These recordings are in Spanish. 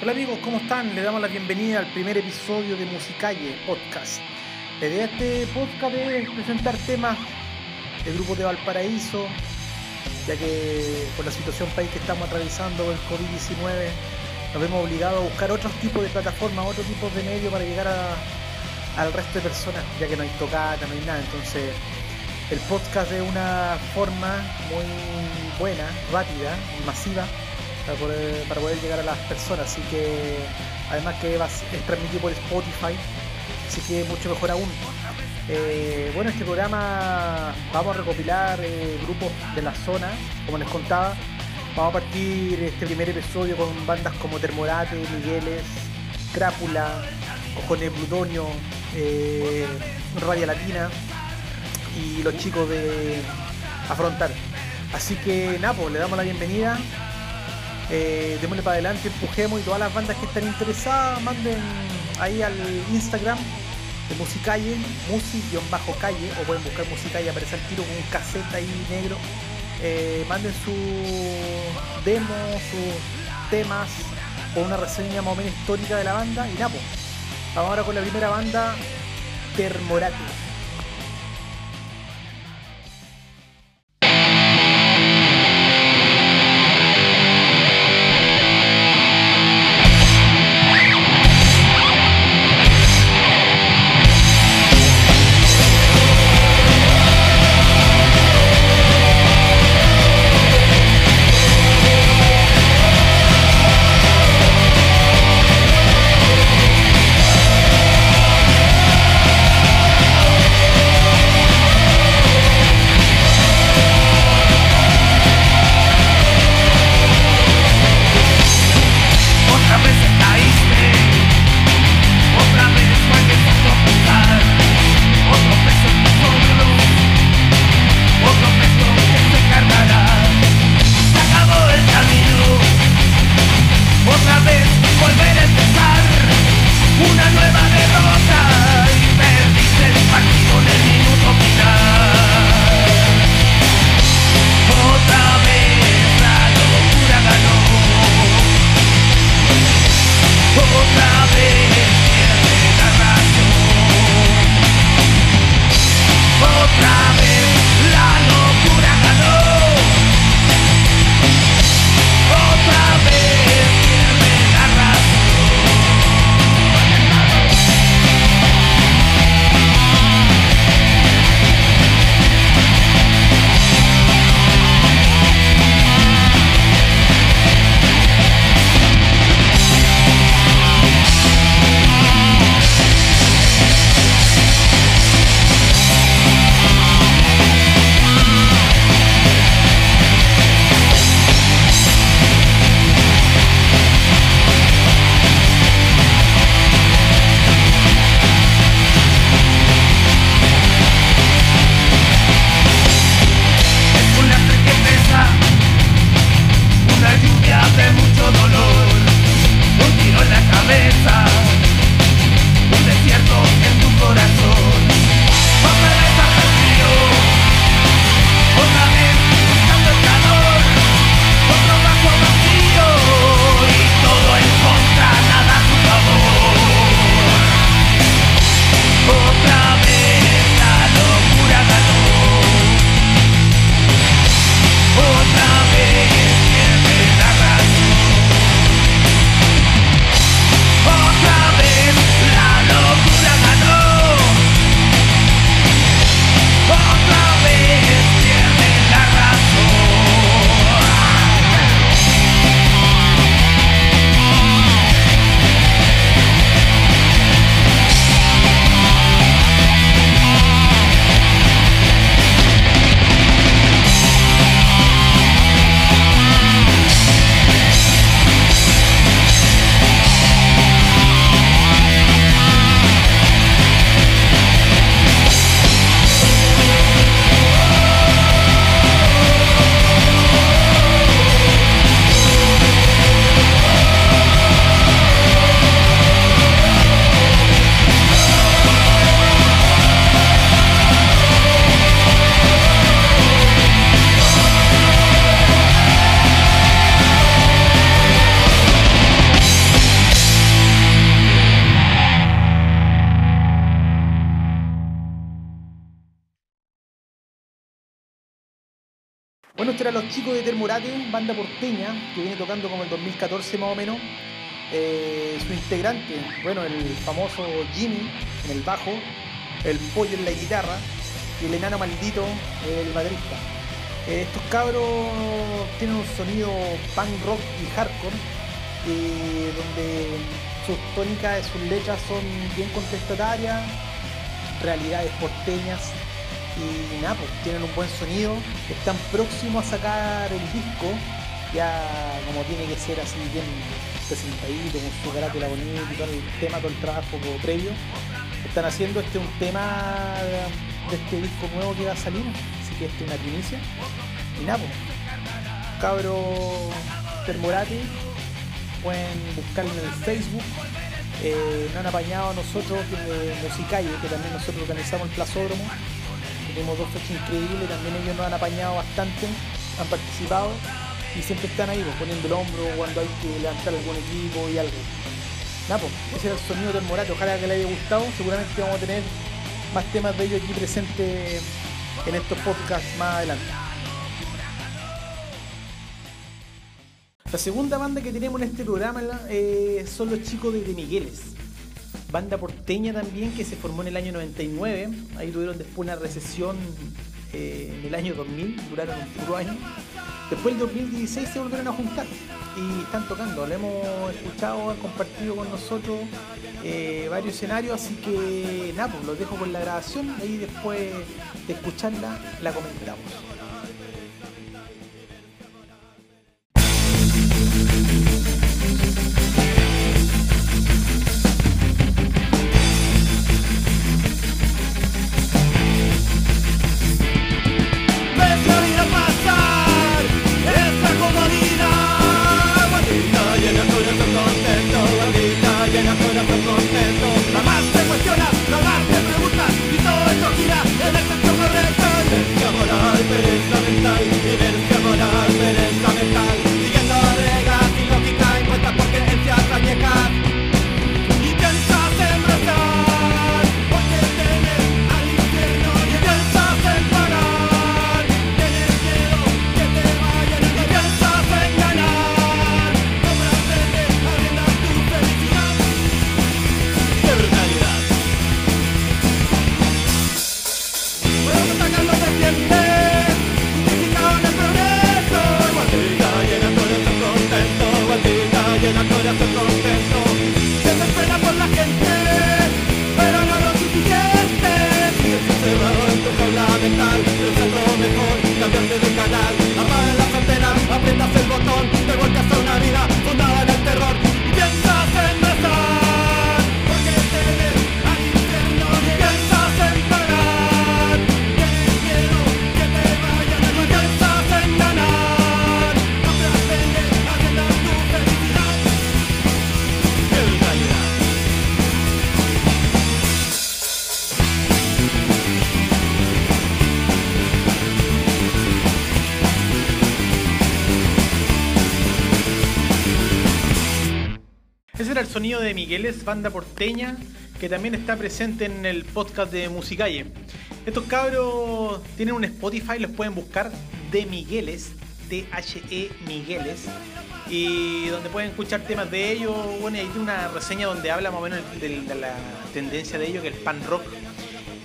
Hola amigos, ¿cómo están? Le damos la bienvenida al primer episodio de Musicalle Podcast. La idea de este podcast es presentar temas del grupo de Valparaíso, ya que por la situación país que estamos atravesando, el COVID-19, nos vemos obligados a buscar otros tipos de plataformas, otros tipos de medios para llegar al resto de personas, ya que no hay tocata, no hay nada. Entonces, el podcast es una forma muy buena, rápida masiva para poder, llegar a las personas. Así que además que es transmitido por Spotify, así que mucho mejor aún. Eh, bueno, este programa vamos a recopilar eh, grupos de la zona, como les contaba. Vamos a partir este primer episodio con bandas como Termorate, Migueles, Crápula, Cojones Plutonio, eh, Latina y los chicos de Afrontar. Así que Napo, pues, le damos la bienvenida eh, démosle para adelante, empujemos y todas las bandas que estén interesadas manden ahí al Instagram de Musicalle, Musi-calle, o pueden buscar Musicalle, aparece al tiro con un cassette ahí negro. Eh, manden su demo, sus temas o una reseña más o menos histórica de la banda y Napo. Vamos ahora con la primera banda, Termorate. Los chicos de Termorate, banda porteña, que viene tocando como el 2014 más o menos. Eh, su integrante, bueno, el famoso Jimmy en el bajo, el pollo en la guitarra y el enano maldito, el baterista. Eh, estos cabros tienen un sonido punk rock y hardcore, donde sus tónicas, sus letras son bien contestatarias, realidades porteñas y nada, pues tienen un buen sonido, están próximos a sacar el disco, ya como tiene que ser así bien presentadito, con su carátula bonita y todo el tema, todo el trabajo previo. Están haciendo este un tema de este disco nuevo que va a salir, así que este es una primicia. Y nada, pues, cabro Termorati, pueden buscarlo en el Facebook. Eh, nos han apañado a nosotros de Musicalle, que también nosotros organizamos el plazódromo tenemos dos fechas increíbles, también ellos nos han apañado bastante, han participado y siempre están ahí pues, poniendo el hombro cuando hay que levantar algún equipo y algo. Nada, pues, ese era el sonido del Morate, ojalá que le haya gustado, seguramente vamos a tener más temas de ellos aquí presentes en estos podcasts más adelante. La segunda banda que tenemos en este programa eh, son los chicos de, de Migueles banda porteña también que se formó en el año 99. Ahí tuvieron después una recesión eh, en el año 2000, duraron un puro año. Después del 2016 se volvieron a juntar y están tocando. Lo hemos escuchado, han compartido con nosotros eh, varios escenarios, así que nada, pues los dejo con la grabación. Ahí después de escucharla, la comentamos. De Migueles, banda porteña, que también está presente en el podcast de Musicalle. Estos cabros tienen un Spotify, los pueden buscar de Migueles, T-H-E Migueles, y donde pueden escuchar temas de ellos. Bueno, y tiene una reseña donde habla más o menos de, la tendencia de ellos, que es el pan rock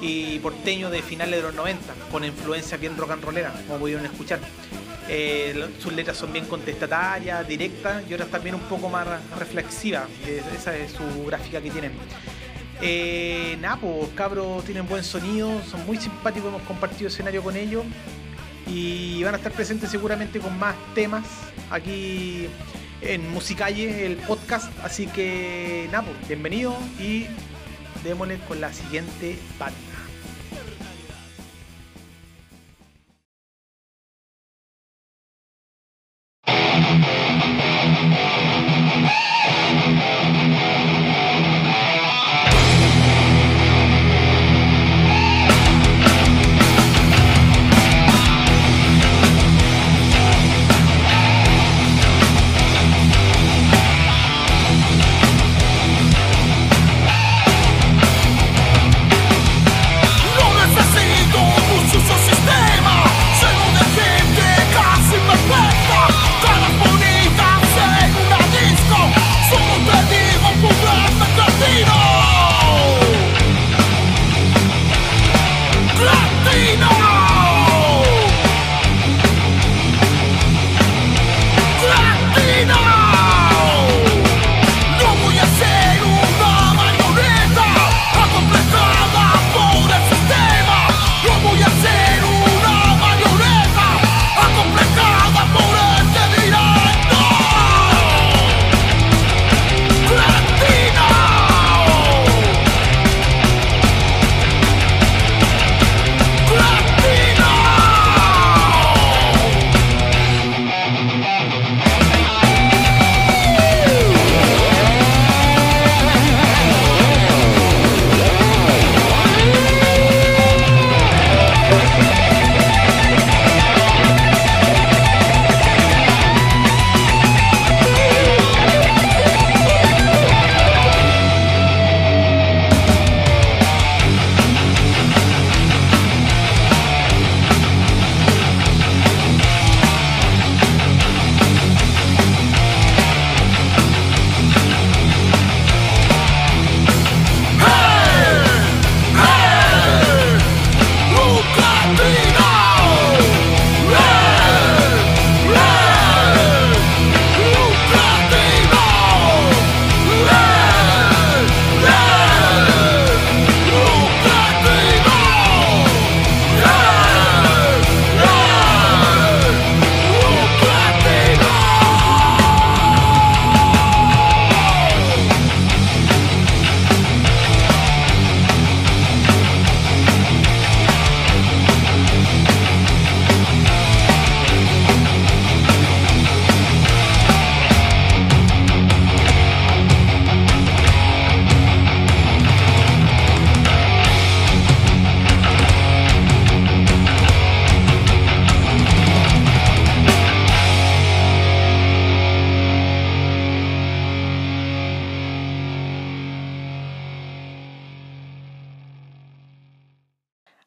y porteño de finales de los 90, con influencia bien rock and rollera, como pudieron escuchar. Eh, sus letras son bien contestatarias, directas y otras también un poco más reflexivas. esa es su gráfica que tienen. Eh, nada, pues cabros tienen buen sonido, son muy simpáticos, hemos compartido escenario con ellos y van a estar presentes seguramente con más temas aquí en Musicalle, el podcast. Así que nada, pues bienvenido y démosle con la siguiente parte.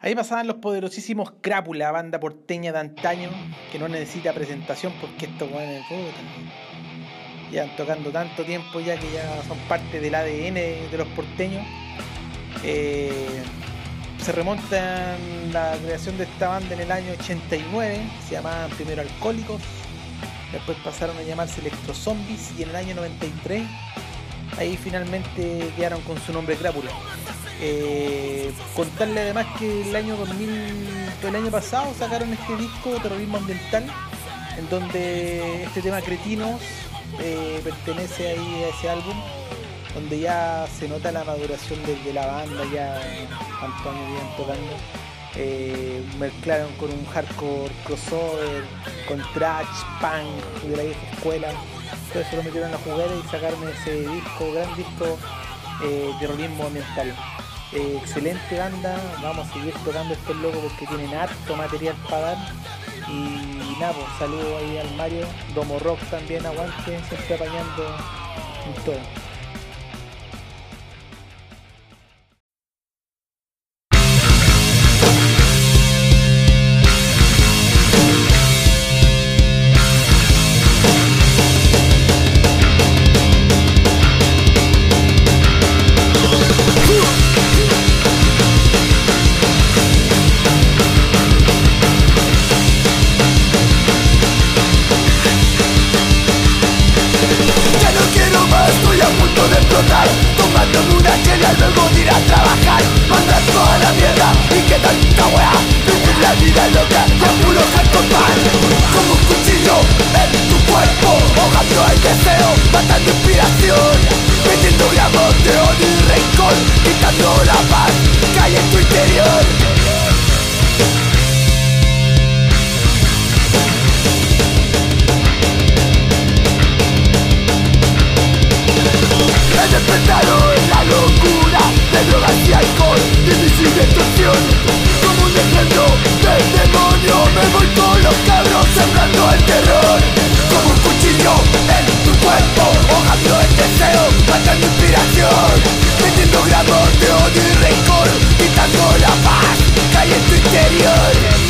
Ahí pasaban los poderosísimos Crápula, banda porteña de antaño, que no necesita presentación porque estos weones ya tocando tanto tiempo ya que ya son parte del ADN de los porteños. Eh, se remonta la creación de esta banda en el año 89, se llamaban primero Alcohólicos, después pasaron a llamarse Electro Zombies y en el año 93 ahí finalmente quedaron con su nombre Crápula. Eh, contarle además que el año 2000, el año pasado sacaron este disco Terrorismo Ambiental, en donde este tema Cretinos eh, pertenece ahí a ese álbum, donde ya se nota la maduración de, la banda, ya tantos años vienen tocando. Eh, mezclaron con un hardcore crossover, con trash, punk de la vieja escuela. Entonces se lo metieron la juguera y sacaron ese disco, gran disco, terrorismo ambiental. Eh, excelente banda, vamos a seguir tocando estos locos porque tienen harto material para dar. Y nada, pues saludo ahí al Mario, Domo Rock también, aguante, siempre apañando en todo. alcohol, difícil de Como un estruendo del demonio Me voy los cabros sembrando el terror. Como un cuchillo en tu cuerpo Hojando el deseo, matando inspiración. Metiendo gramos de odio y rencor Quitando la paz que en tu interior.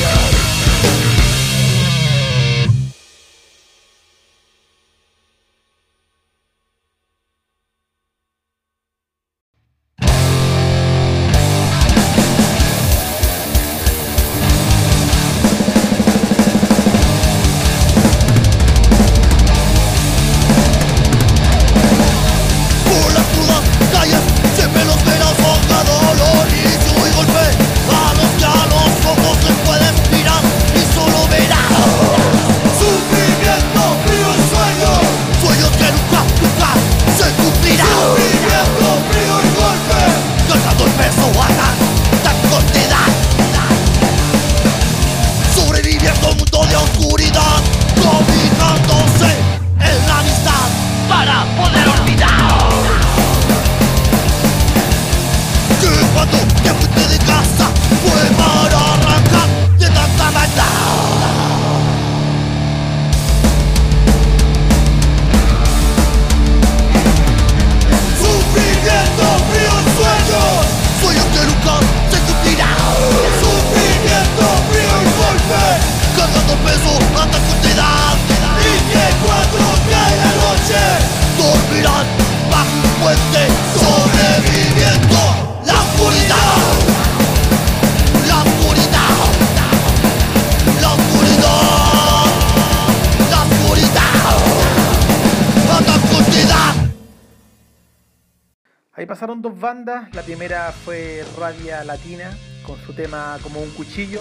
Dos bandas. La primera fue Rabia Latina con su tema Como un cuchillo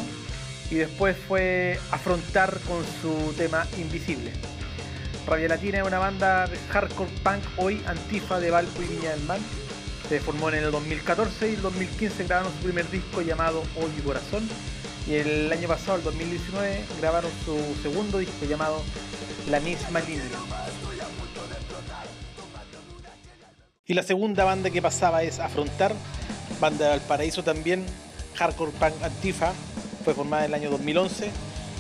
y después fue Afrontar con su tema Invisible. Rabia Latina es una banda de hardcore punk hoy antifa de Valpo y Viña del Mar. Se formó en el 2014 y el 2015 grabaron su primer disco llamado Hoy y Corazón. Y el año pasado, el 2019, grabaron su segundo disco llamado La misma línea. Y la segunda banda que pasaba es Afrontar, banda de Valparaíso también, hardcore punk antifa, fue formada en el año 2011.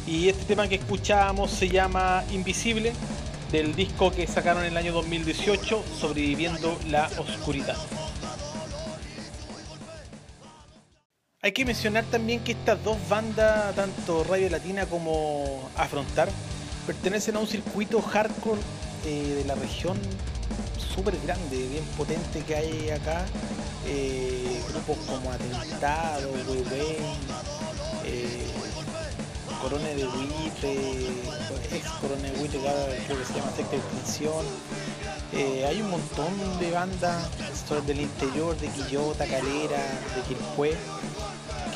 Y este tema que escuchábamos se llama Invisible, del disco que sacaron en el año 2018, Sobreviviendo la Oscuridad. Hay que mencionar también que estas dos bandas, tanto Radio Latina como Afrontar, pertenecen a un circuito hardcore eh, de la región súper grande, bien potente que hay acá. Eh, grupos como Atentado, Wey eh, Corona de Buitre, ex Corona de Buitre, creo que se llama Secta Extinción. Eh, hay un montón de bandas del interior, de Quillota, Calera, de Quilpué,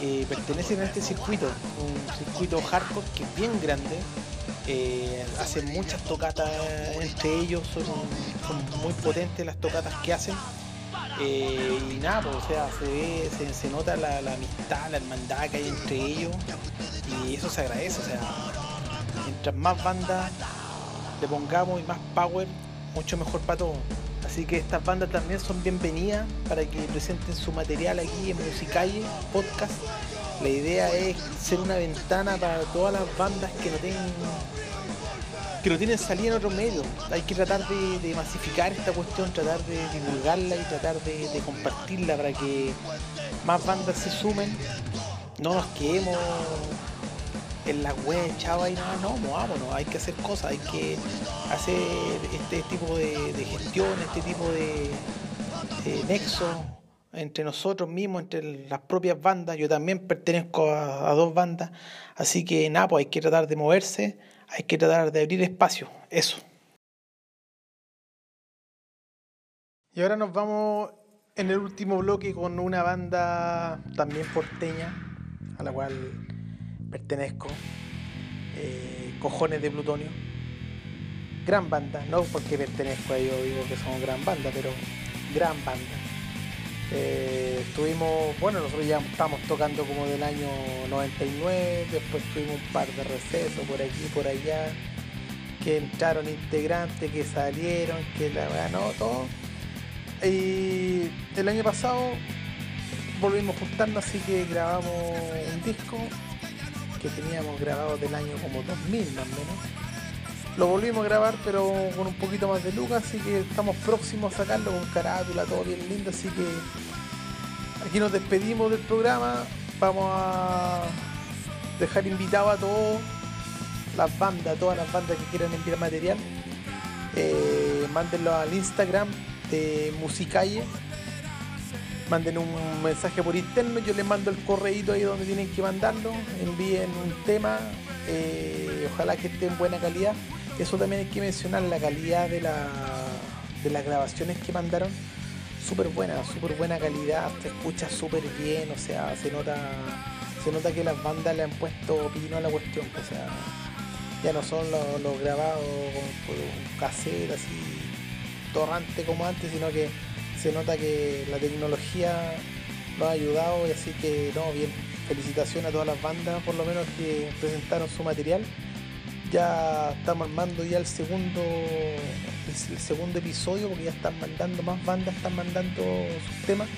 que pertenecen a este circuito, un circuito hardcore que es bien grande, eh, hacen muchas tocatas entre ellos, son, muy potentes las tocatas que hacen. Eh, y nada, pues, o sea, se ve, se, nota la, amistad, la hermandad que hay entre ellos y eso se agradece, o sea, mientras más bandas le pongamos y más power, mucho mejor para todos. Así que estas bandas también son bienvenidas para que presenten su material aquí en Musicalle Podcast. La idea es ser una ventana para todas las bandas que no tengan que no tienen salida en otros medios. Hay que tratar de, masificar esta cuestión, tratar de divulgarla y tratar de, compartirla para que más bandas se sumen. No nos quedemos en la web chava y nada, no, movámonos, hay que hacer cosas, hay que hacer este tipo de, gestión, este tipo de, nexo entre nosotros mismos, entre las propias bandas. Yo también pertenezco a, dos bandas, así que nada, pues hay que tratar de moverse hay que tratar de abrir espacio, eso. Y ahora nos vamos en el último bloque con una banda también porteña, a la cual pertenezco, eh, Cojones de Plutonio. Gran banda, no porque pertenezco a ellos, digo que son gran banda, pero gran banda. Eh, estuvimos, bueno, nosotros ya estamos tocando como del año 99, después tuvimos un par de recesos por aquí por allá, que entraron integrantes, que salieron, que la ganó todo. Y el año pasado volvimos a así que grabamos un disco que teníamos grabado del año como 2000 más o menos lo volvimos a grabar, pero con un poquito más de lucas, así que estamos próximos a sacarlo con carátula, todo bien lindo, así que aquí nos despedimos del programa. Vamos a dejar invitado a todas las bandas, todas las bandas que quieran enviar material. Eh, mándenlo al Instagram de Musicalle. Manden un mensaje por interno, yo les mando el correíto ahí donde tienen que mandarlo. Envíen un tema, eh, ojalá que esté en buena calidad. Eso también hay que mencionar, la calidad de, la, de las grabaciones que mandaron. Súper buena, súper buena calidad, se escucha súper bien, o sea, se nota se nota que las bandas le han puesto pino a la cuestión, o sea, ya no son los, grabados con, un cassette así torrante como antes, sino que se nota que la tecnología nos ha ayudado y así que no, bien, felicitaciones a todas las bandas por lo menos que presentaron su material ya estamos armando ya el segundo el segundo episodio porque ya están mandando más bandas están mandando sus temas.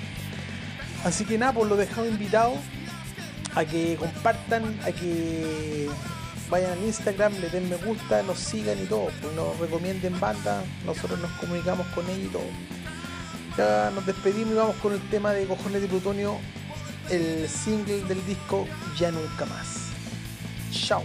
Así que nada pues lo dejamos invitado a que compartan a que vayan al Instagram le den me gusta nos sigan y todo. Pues nos recomienden bandas nosotros nos comunicamos con ellos y todo. Ya nos despedimos y vamos con el tema de cojones de plutonio el single del disco ya nunca más. Chao